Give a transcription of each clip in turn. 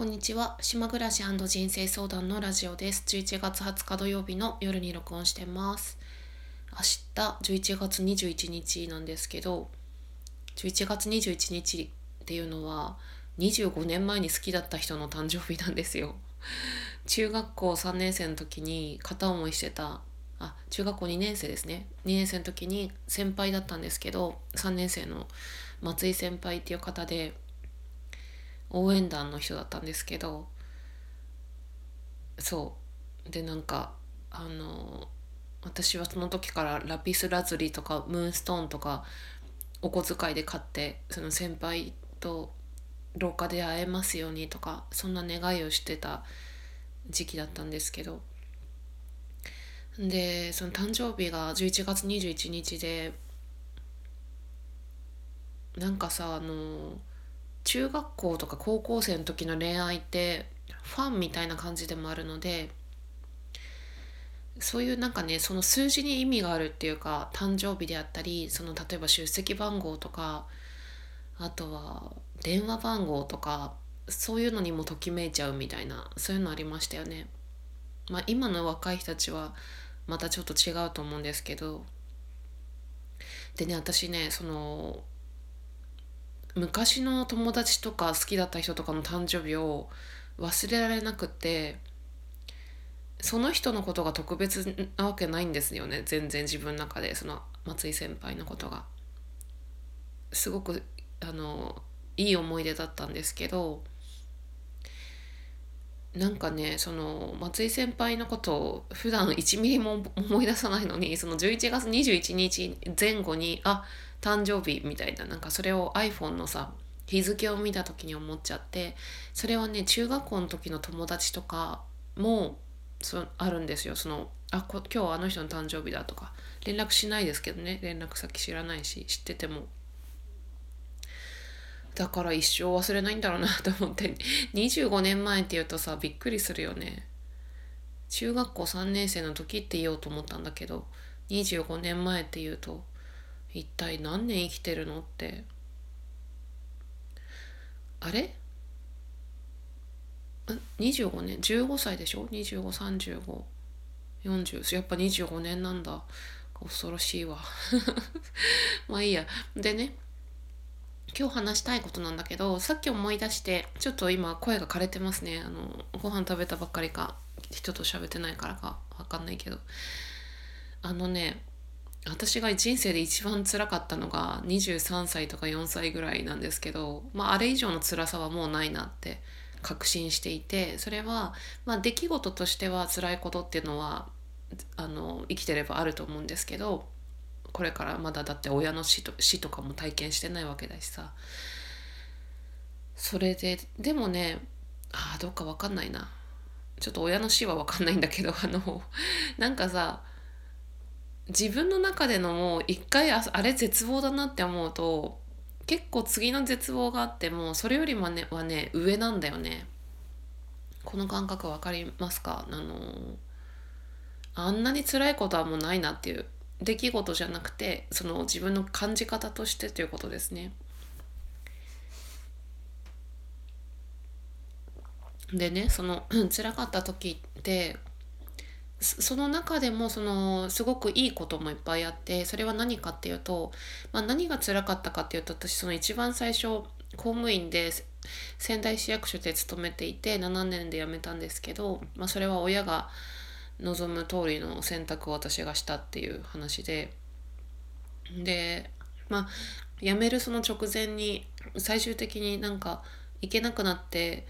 こんにちは。島暮らし人生相談のラジオです。11月20日土曜日の夜に録音してます。明日11月21日なんですけど11月21日っていうのは25年前に好きだった人の誕生日なんですよ。中学校3年生の時に片思いしてたあ中学校2年生ですね。2年生の時に先輩だったんですけど3年生の松井先輩っていう方で応援団の人だったんですけどそう。でなんかあの私はその時からラピスラズリとかムーンストーンとかお小遣いで買ってその先輩と廊下で会えますようにとかそんな願いをしてた時期だったんですけど。でその誕生日が11月21日でなんかさあの中学校とか高校生の時の恋愛ってファンみたいな感じでもあるのでそういうなんかねその数字に意味があるっていうか誕生日であったりその例えば出席番号とかあとは電話番号とかそういうのにもときめいちゃうみたいなそういうのありましたよね。まあ、今の若い人たちはまたちょっと違うと思うんですけどでね私ねその昔の友達とか好きだった人とかの誕生日を忘れられなくてその人のことが特別なわけないんですよね全然自分の中でその松井先輩のことが。すごくあのいい思い出だったんですけどなんかねその松井先輩のことを普段1ミリも思い出さないのにその11月21日前後にあっ誕生日みたいななんかそれを iPhone のさ日付を見た時に思っちゃってそれはね中学校の時の友達とかもそあるんですよ。そのあこ今日はあの人の誕生日だとか。連絡しないですけどね。連絡先知らないし知ってても。だから一生忘れないんだろうなと思って。25年前って言うとさびっくりするよね。中学校3年生の時って言おうと思ったんだけど25年前って言うと一体何年生きてるの？って。あれ？25年？15歳でしょ？253540やっぱ25年なんだ。恐ろしいわ。まあいいや。でね今日話したいことなんだけどさっき思い出してちょっと今声が枯れてますね。あのご飯食べたばっかりか人と喋ってないからか分かんないけど。あのね私が人生で一番辛かったのが23歳とか4歳ぐらいなんですけど、まあ、あれ以上の辛さはもうないなって確信していてそれは、まあ、出来事としては辛いことっていうのはあの生きてればあると思うんですけどこれからまだだって親の死と死とかも体験してないわけだしさ。それででもねああどうか分かんないな。ちょっと親の死は分かんないんだけどあのなんかさ自分の中でのもう一回あれ絶望だなって思うと結構次の絶望があってもそれよりもねはね上なんだよねこの感覚分かりますか？あのあんなに辛いことはもうないなっていう出来事じゃなくてその自分の感じ方としてということですね。でねその辛かった時ってその中でもそのすごくいいこともいっぱいあってそれは何かっていうと、まあ、何が辛かったかっていうと私その一番最初公務員で仙台市役所で勤めていて7年で辞めたんですけど、まあ、それは親が望む通りの選択を私がしたっていう話で。でまあ辞めるその直前に最終的になんか行けなくなって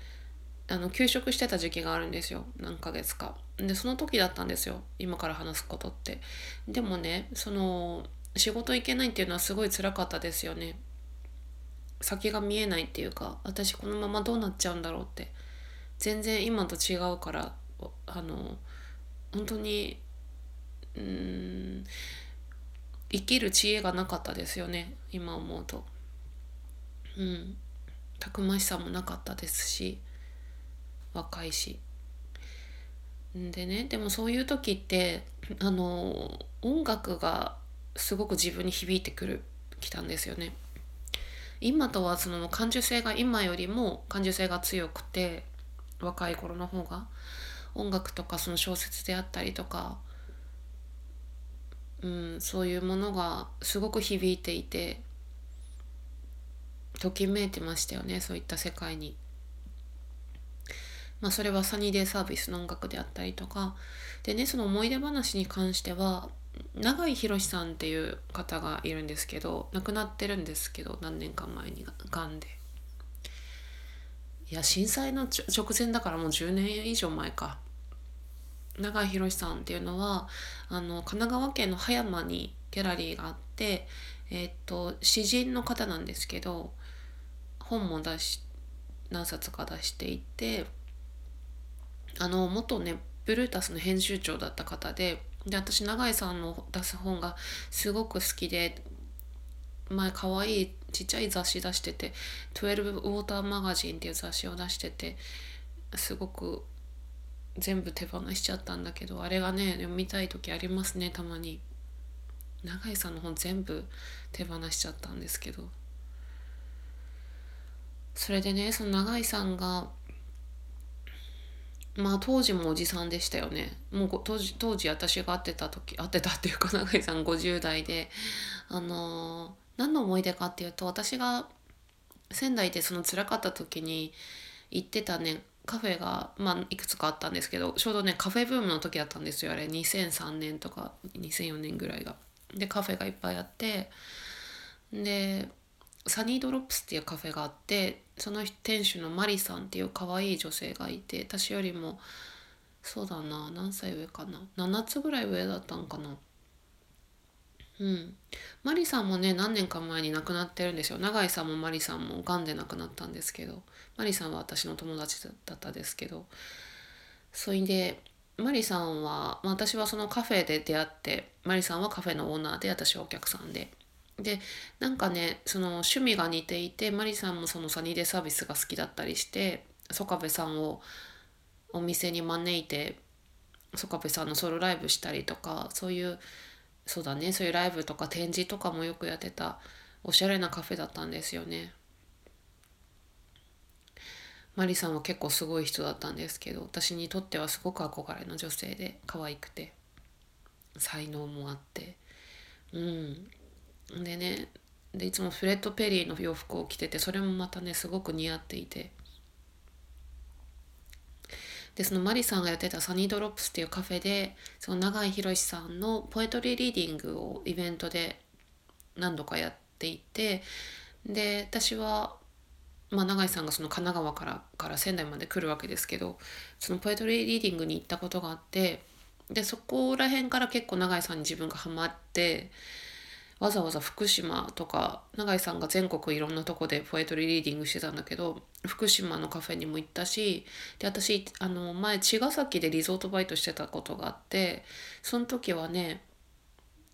あの休職してた時期があるんですよ何ヶ月か。でその時だったんですよ今から話すことって。でもねその仕事行けないっていうのはすごい辛かったですよね。先が見えないっていうか私このままどうなっちゃうんだろうって全然今と違うからあの本当にうん生きる知恵がなかったですよね今思うと。うんたくましさもなかったですし若いし。でねでもそういう時ってあの音楽がすごく自分に響いてくるきたんですよね。今とはその感受性が今よりも感受性が強くて若い頃の方が音楽とかその小説であったりとか、うん、そういうものがすごく響いていてときめいてましたよねそういった世界に。まあ、それはサニーデイサービスの音楽であったりとか。でねその思い出話に関しては永井博さんっていう方がいるんですけど亡くなってるんですけど何年か前にがんで。いや震災の直前だからもう10年以上前か。永井博さんっていうのはあの神奈川県の葉山にギャラリーがあってえっ、と詩人の方なんですけど本も出し何冊か出していてあの元ねブルータスの編集長だった方でで私永井さんの出す本がすごく好きで前可愛いちっちゃい雑誌出してて「12ウォーターマガジン」っていう雑誌を出しててすごく全部手放しちゃったんだけどあれがね読みたい時ありますねたまに。永井さんの本全部手放しちゃったんですけど。それでねその永井さんがまあ当時もおじさんでしたよねもう当時当時私が会ってた時会ってたっていうか永井さん50代であのー、何の思い出かっていうと私が仙台でその辛かった時に行ってたねカフェが、まあ、いくつかあったんですけどちょうどねカフェブームの時だったんですよあれ2003年とか2004年ぐらいが。でカフェがいっぱいあってでサニードロップスっていうカフェがあってその店主のマリさんっていう可愛い女性がいて私よりもそうだな何歳上かな7つぐらい上だったんかな。うん。マリさんもね何年か前に亡くなってるんですよ。永井さんもマリさんもがんで亡くなったんですけどマリさんは私の友達だったですけど。それでマリさんは、私はそのカフェで出会ってマリさんはカフェのオーナーで私はお客さんで。でなんかねその趣味が似ていてマリさんもそのサニーデサービスが好きだったりして曽我部さんをお店に招いて曽我部さんのソロライブしたりとかそういうそうだねそういうライブとか展示とかもよくやってたおしゃれなカフェだったんですよね。マリさんは結構すごい人だったんですけど私にとってはすごく憧れの女性で可愛くて才能もあってうんでねでいつもフレッド・ペリーの洋服を着ててそれもまたねすごく似合っていて。でそのマリさんがやってたサニードロップスっていうカフェでその永井宏さんのポエトリーリーディングをイベントで何度かやっていてで私は、まあ、永井さんがその神奈川からから仙台まで来るわけですけどそのポエトリーリーディングに行ったことがあってでそこら辺から結構永井さんに自分がハマってわざわざ福島とか永井さんが全国いろんなとこでポエトリーリーディングしてたんだけど福島のカフェにも行ったしで私あの前茅ヶ崎でリゾートバイトしてたことがあってその時はね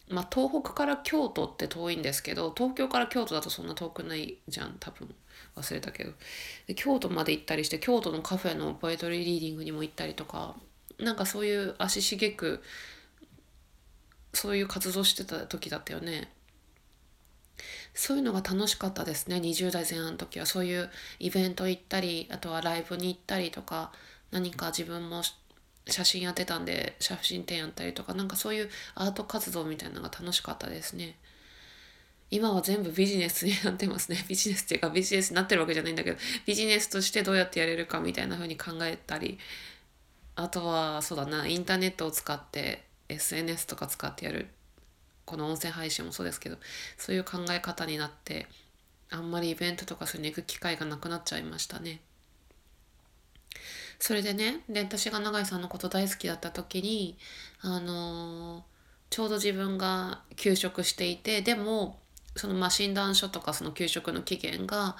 まあ東北から京都って遠いんですけど東京から京都だとそんな遠くないじゃん多分。忘れたけど。京都まで行ったりして京都のカフェのポエトリーリーディングにも行ったりとかなんかそういう足しげくそういう活動してた時だったよね。そういうのが楽しかったですね。20代前半の時はそういうイベント行ったりあとはライブに行ったりとか何か自分も写真やってたんで写真展やったりとかなんかそういうアート活動みたいなのが楽しかったですね。今は全部ビジネスになってますね。ビジネスっていうかビジネスになってるわけじゃないんだけどビジネスとしてどうやってやれるかみたいな風に考えたりあとはそうだなインターネットを使って SNS とか使ってやる。この音声配信もそうですけどそういう考え方になってあんまりイベントとかそういうの行く機会がなくなっちゃいましたね。それでねで私が永井さんのこと大好きだった時にあのー、ちょうど自分が休職していてでもそのまあ診断書とかその休職の期限が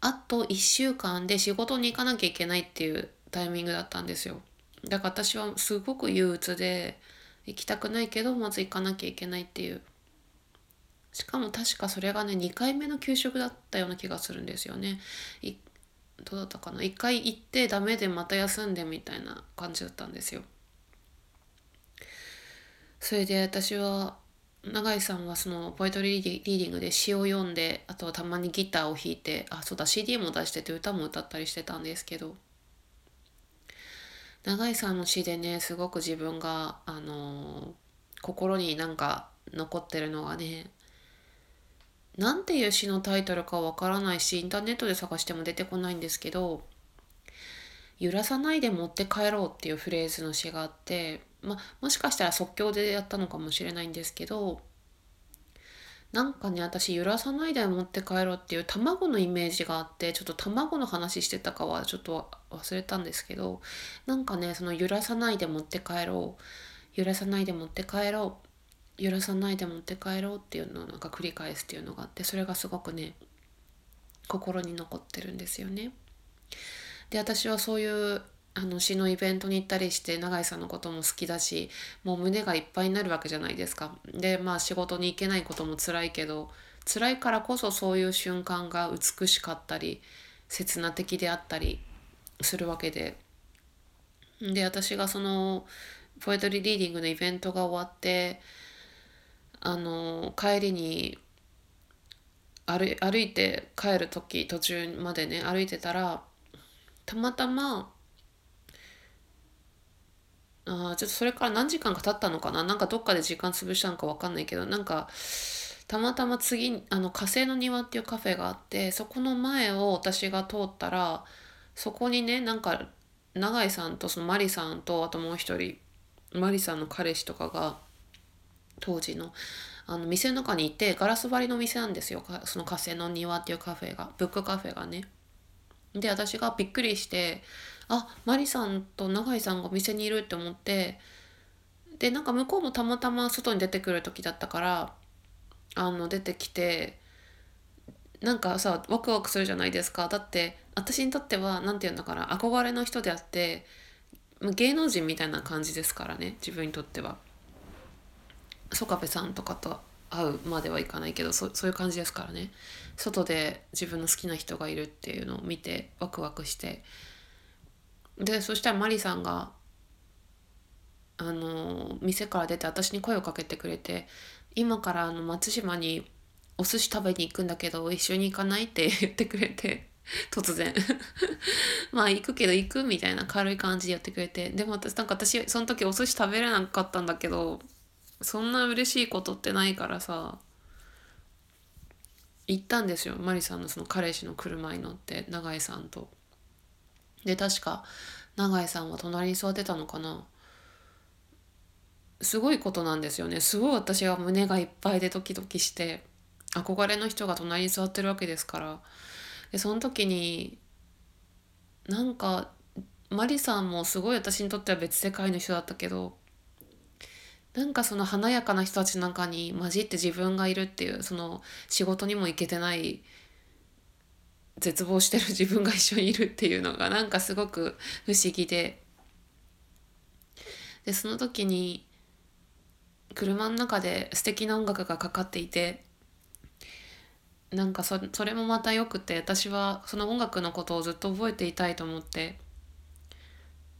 あと1週間で仕事に行かなきゃいけないっていうタイミングだったんですよ。だから私はすごく憂鬱で行きたくないけどまず行かなきゃいけないっていう。しかも確かそれがね2回目の給食だったような気がするんですよね。どうだったかな？1回行ってダメでまた休んでみたいな感じだったんですよ。それで私は永井さんはそのポエトリーリーディングで詩を読んであとはたまにギターを弾いてあそうだ CD も出してて歌も歌ったりしてたんですけど永井さんの詩でねすごく自分があの心になんか残ってるのがねなんていう詩のタイトルかわからないしインターネットで探しても出てこないんですけど「揺らさないで持って帰ろう」っていうフレーズの詩があってまもしかしたら即興でやったのかもしれないんですけどなんかね私揺らさないで持って帰ろうっていう卵のイメージがあってちょっと卵の話してたかはちょっと忘れたんですけどなんかねその揺らさないで持って帰ろう揺らさないで持って帰ろう揺らさないで持って帰ろうっていうのをなんか繰り返すっていうのがあってそれがすごくね心に残ってるんですよね。で私はそういうあの詩のイベントに行ったりして永井さんのことも好きだしもう胸がいっぱいになるわけじゃないですか。でまあ仕事に行けないことも辛いけど辛いからこそそういう瞬間が美しかったり刹那的であったりするわけで。で私がそのポエトリーリーディングのイベントが終わってあの帰りに歩歩いて帰る時途中までね歩いてたらたまたまあちょっとそれから何時間か経ったのかな？なんかどっかで時間潰したのか分かんないけどなんかたまたま次あの火星の庭っていうカフェがあってそこの前を私が通ったらそこにねなんか永井さんとそのマリさんとあともう一人マリさんの彼氏とかが当時のあの店の中にいてガラス張りの店なんですよその火星の庭っていうカフェがブックカフェがね。で私がびっくりしてあマリさんと永井さんがお店にいるって思ってでなんか向こうもたまたま外に出てくる時だったからあの出てきてなんかさワクワクするじゃないですか。だって私にとっては何て言うんだから憧れの人であって芸能人みたいな感じですからね自分にとっては。曽我部さんとかと会うまではいかないけどそそういう感じですからね。外で自分の好きな人がいるっていうのを見てワクワクして。でそしたらマリさんがあの店から出て私に声をかけてくれて「今からあの松島にお寿司食べに行くんだけど一緒に行かない?」って 言ってくれて突然 まあ行くけど行くみたいな軽い感じでやってくれてでも私なんか私その時お寿司食べれなかったんだけどそんな嬉しいことってないからさ行ったんですよマリさんのその彼氏の車に乗って永井さんと。で確か永井さんは隣に座ってたのかな？すごいことなんですよね。すごい私は胸がいっぱいでドキドキして憧れの人が隣に座ってるわけですから。でその時になんかマリさんもすごい私にとっては別世界の人だったけどなんかその華やかな人たちの中に混じって自分がいるっていうその仕事にも行けてない絶望してる自分が一緒にいるっていうのがなんかすごく不思議で。でその時に車の中で素敵な音楽がかかっていてなんかそそれもまたよくて私はその音楽のことをずっと覚えていたいと思って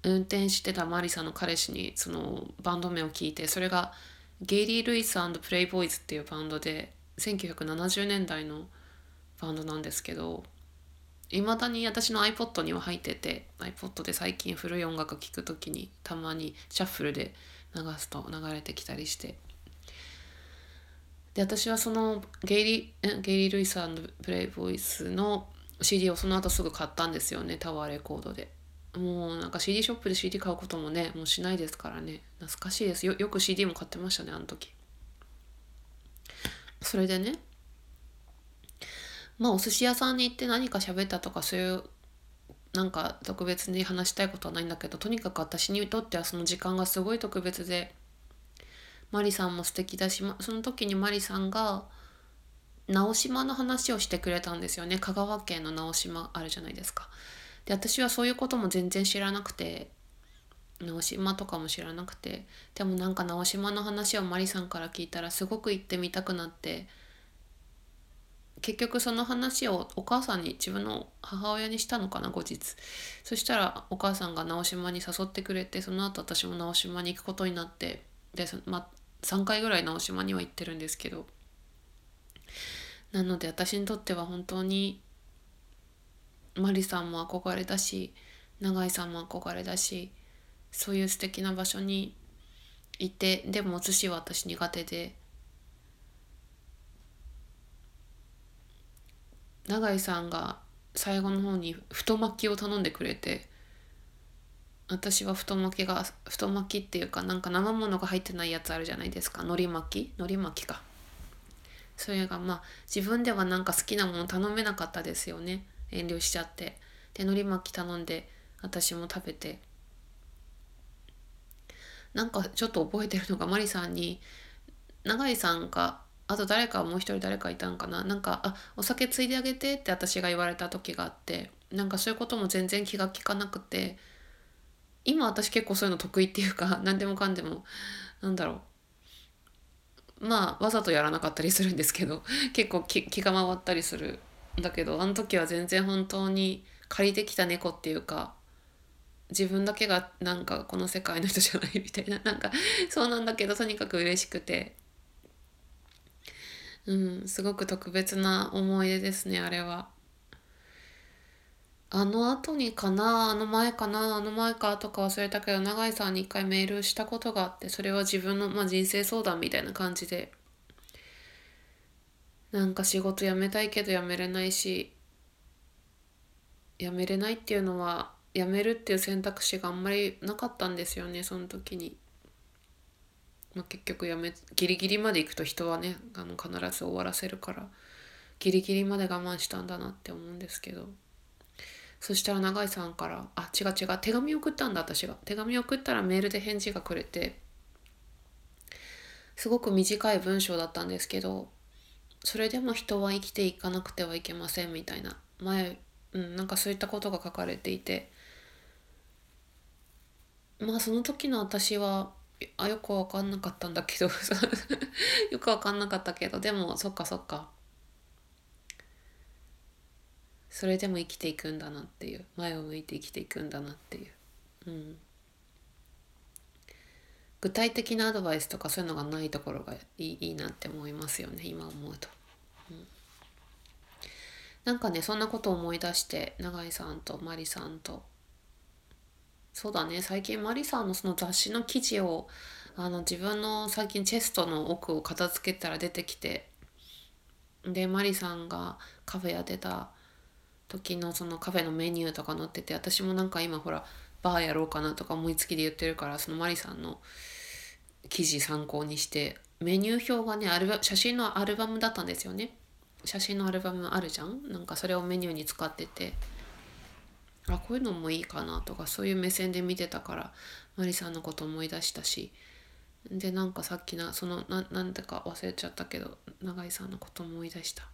運転してたマリサの彼氏にそのバンド名を聞いてそれがゲイリー・ルイスプレイボーイズっていうバンドで1970年代のバンドなんですけどいまだに私の iPod には入ってて iPod で最近古い音楽聴く時にたまにシャッフルで流すと流れてきたりして。で私はそのゲイリー・ゲイリー・ルイスプレイボイスの CD をその後すぐ買ったんですよねタワーレコードで。もうなんか CD ショップで CD 買うこともねもうしないですからね。懐かしいです。よよく CD も買ってましたねあの時。それでねまあお寿司屋さんに行って何か喋ったとかそういうなんか特別に話したいことはないんだけどとにかく私にとってはその時間がすごい特別でマリさんも素敵だしその時にマリさんが直島の話をしてくれたんですよね香川県の直島あるじゃないですか。で私はそういうことも全然知らなくて直島とかも知らなくてでもなんか直島の話をマリさんから聞いたらすごく行ってみたくなって結局その話をお母さんに自分の母親にしたのかな後日。そしたらお母さんが直島に誘ってくれてその後私も直島に行くことになってで、ま3回ぐらい直島には行ってるんですけど。なので私にとっては本当にマリさんも憧れだし永井さんも憧れだしそういう素敵な場所にいてでもお寿司は私苦手で。永井さんが最後の方に太巻きを頼んでくれて私は太巻きが太巻きっていうかなんか生ものが入ってないやつあるじゃないですか。海苔巻き？海苔巻きか。それがまあ自分ではなんか好きなもの頼めなかったですよね。遠慮しちゃって。で海苔巻き頼んで私も食べて。なんかちょっと覚えてるのがマリさんに永井さんかあと誰かもう一人誰かいたんかな？なんか「あお酒ついであげて」って私が言われた時があってなんかそういうことも全然気が利かなくて今私結構そういうの得意っていうか 何でもかんでもなんだろう。まあわざとやらなかったりするんですけど 結構気が回ったりするんだけどあの時は全然本当に借りてきた猫っていうか自分だけがなんかこの世界の人じゃないみたいななんかそうなんだけどとにかく嬉しくて。うんすごく特別な思い出ですねあれは。あの後にかなあの前かなあの前かとか忘れたけど永井さんに一回メールしたことがあってそれは自分の、まあ、人生相談みたいな感じでなんか仕事辞めたいけど辞めれないし辞めれないっていうのは辞めるっていう選択肢があんまりなかったんですよねその時に。まあ、結局やめギリギリまで行くと人はねあの必ず終わらせるからギリギリまで我慢したんだなって思うんですけど。そしたら永井さんから「あ違う違う手紙送ったんだ私が」手紙送ったらメールで返事がくれてすごく短い文章だったんですけどそれでも人は生きていかなくてはいけませんみたいな前、うん、なんかそういったことが書かれていて。まあその時の私はあよく分かんなかったんだけど。よく分かんなかったけど。でもそっかそっか。それでも生きていくんだなっていう。前を向いて生きていくんだなっていう、うん、具体的なアドバイスとかそういうのがないところがいいいいなって思いますよね。今思うと、うん、なんかねそんなことを思い出して永井さんとマリさんとそうだね。最近マリさんのその雑誌の記事をあの自分の最近チェストの奥を片付けたら出てきてでマリさんがカフェやってた時のそのカフェのメニューとか載ってて私もなんか今ほらバーやろうかなとか思いつきで言ってるからそのマリさんの記事参考にしてメニュー表がねアルバ写真のアルバムだったんですよね。写真のアルバムあるじゃん？なんかそれをメニューに使ってて。あこういうのもいいかなとかそういう目線で見てたからマリさんのこと思い出したしでなんかさっきなそのななんでか忘れちゃったけど永井さんのこと思い出した。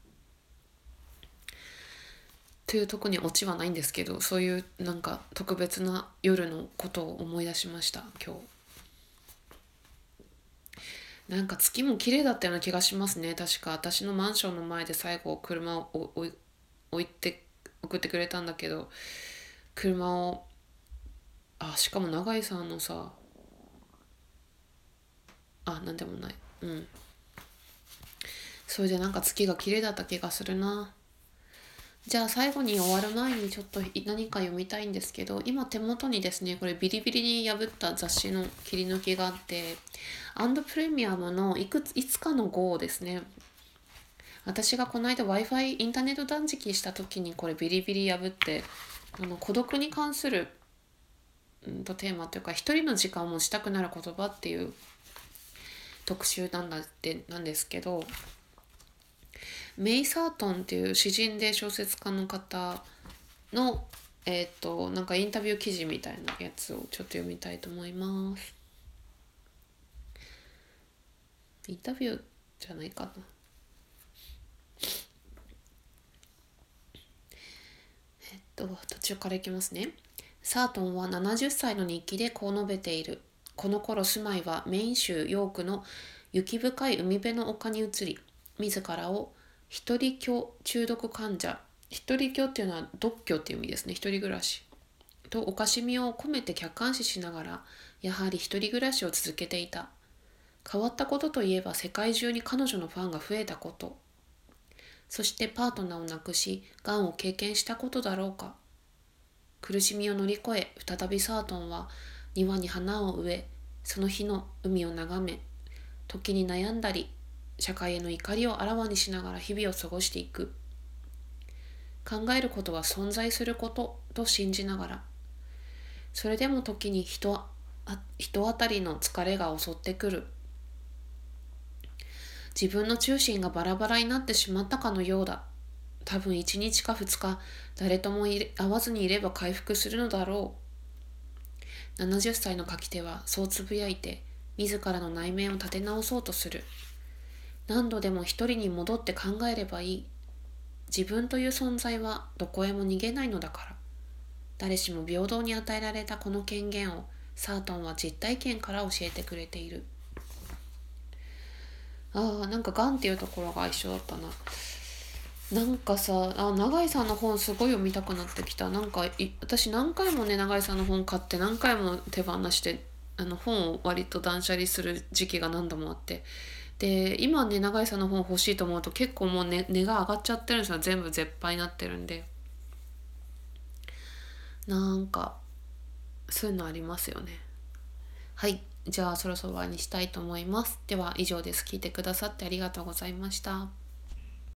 というとこにオチはないんですけどそういうなんか特別な夜のことを思い出しました今日。なんか月も綺麗だったような気がしますね確か私のマンションの前で最後車を置いて送ってくれたんだけど車を。あしかも永井さんのさ。あなんでもない。うん。それでなんか月が綺麗だった気がするな。じゃあ最後に終わる前にちょっと何か読みたいんですけど今手元にですねこれビリビリに破った雑誌の切り抜きがあってアンドプレミアムのいくついつかの号ですね。私がこの間 Wi-Fi インターネット断食した時にこれビリビリ破ってあの孤独に関する、うんと、テーマというか一人の時間を持ちたくなる言葉っていう特集なんだってなんですけどメイ・サートンっていう詩人で小説家の方のえっ、ー、となんかインタビュー記事みたいなやつをちょっと読みたいと思います。インタビューじゃないかな。と途中からいきますね。サートンは70歳の日記でこう述べている。この頃住まいはメイン州ヨークの雪深い海辺の丘に移り、自らを一人居中毒患者、一人居っていうのは独居っていう意味ですね、一人暮らし。とおかしみを込めて客観視しながら、やはり一人暮らしを続けていた。変わったことといえば世界中に彼女のファンが増えたこと。そしてパートナーを亡くし、がんを経験したことだろうか。苦しみを乗り越え、再びサートンは庭に花を植えその日の海を眺め時に悩んだり社会への怒りをあらわにしながら日々を過ごしていく考えることは存在することと信じながらそれでも時に人人当たりの疲れが襲ってくる自分の中心がバラバラになってしまったかのようだ。多分1日か2日誰とも会わずにいれば回復するのだろう。70歳の書き手はそうつぶやいて自らの内面を立て直そうとする。何度でも一人に戻って考えればいい。自分という存在はどこへも逃げないのだから。誰しも平等に与えられたこの権限をサートンは実体験から教えてくれている。ああなんかがんっていうところが一緒だったな。なんかさあ永井さんの本すごい読みたくなってきた。なんか私何回もね永井さんの本買って何回も手放してあの本を割と断捨離する時期が何度もあって。で今ね永井さんの本欲しいと思うと結構もう、ね、値が上がっちゃってるんですよ。全部絶版になってるんで。なんかそういうのありますよね。はい。じゃあそろそろ終わりにしたいと思います。では以上です。聞いてくださってありがとうございました。